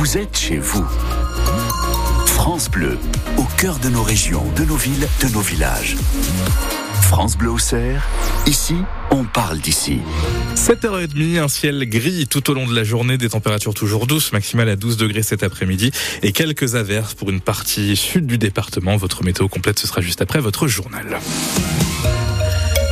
vous êtes chez vous. France Bleu, au cœur de nos régions, de nos villes, de nos villages. France Bleu Auxerre, ici, on parle d'ici. 7h30, un ciel gris tout au long de la journée, des températures toujours douces, maximales à 12 degrés cet après-midi et quelques averses pour une partie sud du département. Votre météo complète, ce sera juste après votre journal.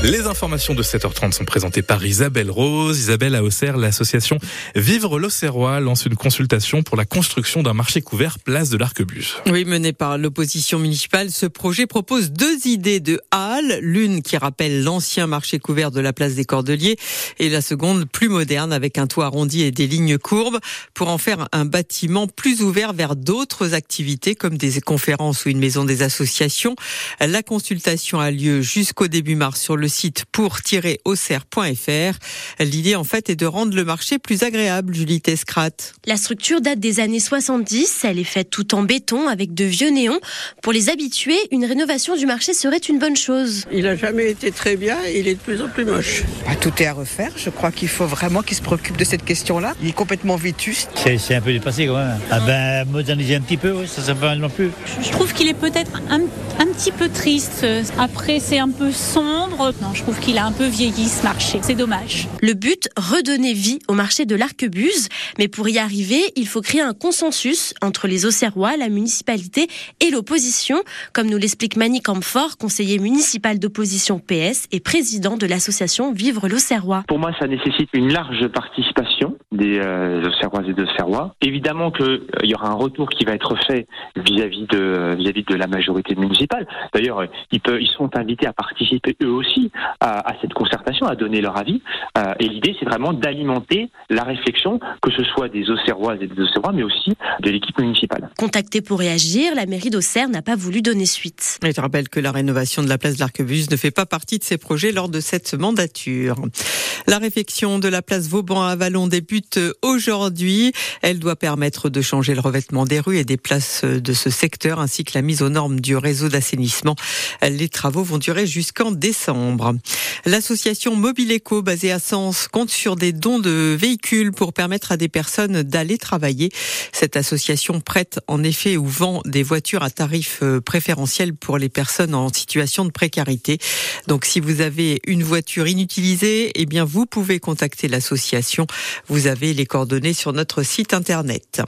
Les informations de 7h30 sont présentées par Isabelle Rose. Isabelle à Auxerre, l'association Vivre l'Auxerrois lance une consultation pour la construction d'un marché couvert place de l'Arquebuse. Oui, mené par l'opposition municipale, ce projet propose deux idées de halles. L'une qui rappelle l'ancien marché couvert de la place des Cordeliers et la seconde plus moderne avec un toit arrondi et des lignes courbes pour en faire un bâtiment plus ouvert vers d'autres activités comme des conférences ou une maison des associations. La consultation a lieu jusqu'au début mars sur le site pour-auxerre.fr. L'idée, en fait, est de rendre le marché plus agréable, Julie Tescrat. La structure date des années 70. Elle est faite tout en béton avec de vieux néons. Pour les habitués, une rénovation du marché serait une bonne chose. Il n'a jamais été très bien il est de plus en plus moche. Bah, tout est à refaire. Je crois qu'il faut vraiment qu'il se préoccupe de cette question-là. Il est complètement vétuste. C'est un peu dépassé quand même. Ah ben, moderniser un petit peu, oui, ça ne va non plus. Je trouve qu'il est peut-être un, un petit peu triste. Après, c'est un peu sombre. Non, je trouve qu'il a un peu vieilli ce marché. C'est dommage. Le but, redonner vie au marché de l'Arquebuse. Mais pour y arriver, il faut créer un consensus entre les Auxerrois, la municipalité et l'opposition, comme nous l'explique Mani Camfort, conseiller municipal d'opposition PS et président de l'association Vivre l'Auxerrois. Pour moi, ça nécessite une large participation des euh, Auxerrois et de Auxerrois. Évidemment qu'il euh, y aura un retour qui va être fait vis-à-vis de vis-à-vis de la majorité municipale. D'ailleurs, ils, peuvent, ils sont invités à participer eux aussi à, à cette concertation, à donner leur avis. Euh, et l'idée, c'est vraiment d'alimenter la réflexion, que ce soit des Auxerroises et des Auxerrois, mais aussi de l'équipe municipale. Contacté pour réagir, la mairie d'Auxerre n'a pas voulu donner suite. Et je rappelle que la rénovation de la place de l'Arquebuse ne fait pas partie de ces projets lors de cette mandature. La réfection de la place Vauban à Vallon débute aujourd'hui. Elle doit permettre de changer le revêtement des rues et des places de ce secteur ainsi que la mise aux normes du réseau d'assainissement. Les travaux vont durer jusqu'en décembre. L'association Mobile Eco basée à Sens compte sur des dons de véhicules pour permettre à des personnes d'aller travailler. Cette association prête en effet ou vend des voitures à tarif préférentiel pour les personnes en situation de précarité. Donc si vous avez une voiture inutilisée, eh bien vous pouvez contacter l'association. Vous avez les coordonnées sur notre site internet.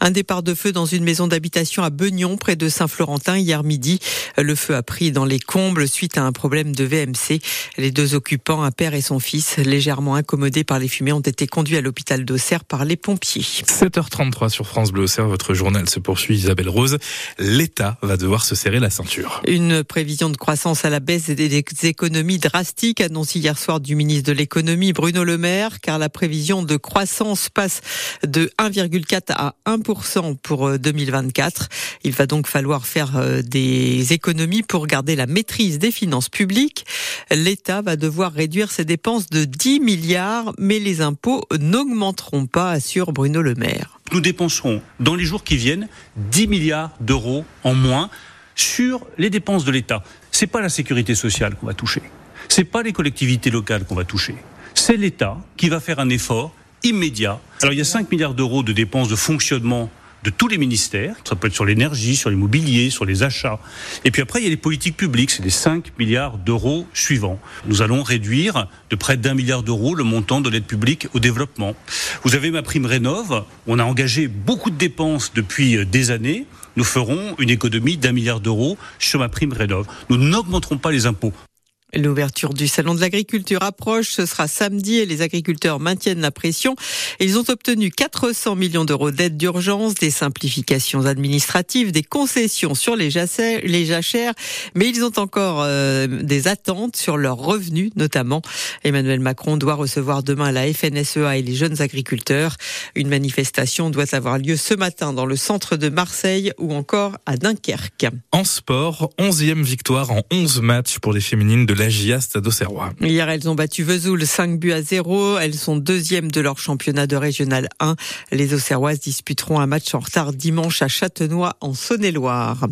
Un départ de feu dans une maison d'habitation à Beugnon près de Saint-Florentin hier midi. Le feu a pris dans les combles suite à un problème de VMC. Les deux occupants, un père et son fils, légèrement incommodés par les fumées, ont été conduits à l'hôpital d'Auxerre par les pompiers. 7h33 sur France Bleu Auxerre, votre journal se poursuit. Isabelle Rose, l'État va devoir se serrer la ceinture. Une prévision de croissance à la baisse des économies drastiques annoncée hier soir du ministre de l'économie Bruno Le Maire, car la prévision de croissance passe de 1,4 à 1% pour 2024. Il va donc falloir faire des économies pour garder la maîtrise des finances publiques. L'État va devoir réduire ses dépenses de 10 milliards, mais les impôts n'augmenteront pas, assure Bruno Le Maire. Nous dépenserons dans les jours qui viennent 10 milliards d'euros en moins sur les dépenses de l'État. C'est pas la sécurité sociale qu'on va toucher. C'est pas les collectivités locales qu'on va toucher. C'est l'État qui va faire un effort immédiat. Alors il y a 5 milliards d'euros de dépenses de fonctionnement de tous les ministères. Ça peut être sur l'énergie, sur l'immobilier, sur les achats. Et puis après, il y a les politiques publiques. C'est les 5 milliards d'euros suivants. Nous allons réduire de près d'un milliard d'euros le montant de l'aide publique au développement. Vous avez ma prime Rénov. On a engagé beaucoup de dépenses depuis des années. Nous ferons une économie d'un milliard d'euros sur ma prime Rénov. Nous n'augmenterons pas les impôts. L'ouverture du salon de l'agriculture approche, ce sera samedi et les agriculteurs maintiennent la pression. Ils ont obtenu 400 millions d'euros d'aide d'urgence, des simplifications administratives, des concessions sur les les jachères mais ils ont encore euh, des attentes sur leurs revenus notamment. Emmanuel Macron doit recevoir demain la FNSEA et les jeunes agriculteurs. Une manifestation doit avoir lieu ce matin dans le centre de Marseille ou encore à Dunkerque. En sport, 11e victoire en 11 matchs pour les féminines de Stade Auxerrois. Hier, elles ont battu Vesoul 5 buts à 0. Elles sont deuxièmes de leur championnat de régional 1. Les Auxerroises disputeront un match en retard dimanche à Châtenois en Saône-et-Loire.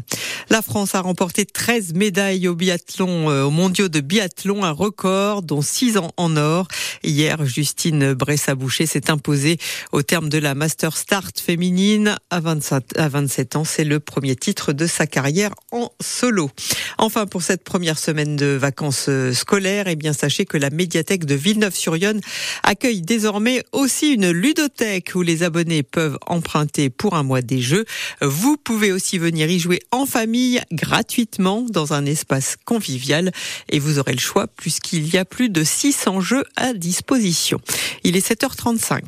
La France a remporté 13 médailles au biathlon, euh, au mondiaux de biathlon, un record, dont 6 ans en or. Hier, Justine Bressa-Boucher s'est imposée au terme de la Master Start féminine à 27, à 27 ans. C'est le premier titre de sa carrière en solo. Enfin, pour cette première semaine de vacances euh, scolaires, eh bien, sachez que la médiathèque de Villeneuve-sur-Yonne accueille désormais aussi une ludothèque où les abonnés peuvent emprunter pour un mois des jeux. Vous pouvez aussi venir y jouer en famille gratuitement dans un espace convivial et vous aurez le choix puisqu'il y a plus de 600 jeux à disposition. Il est 7h35.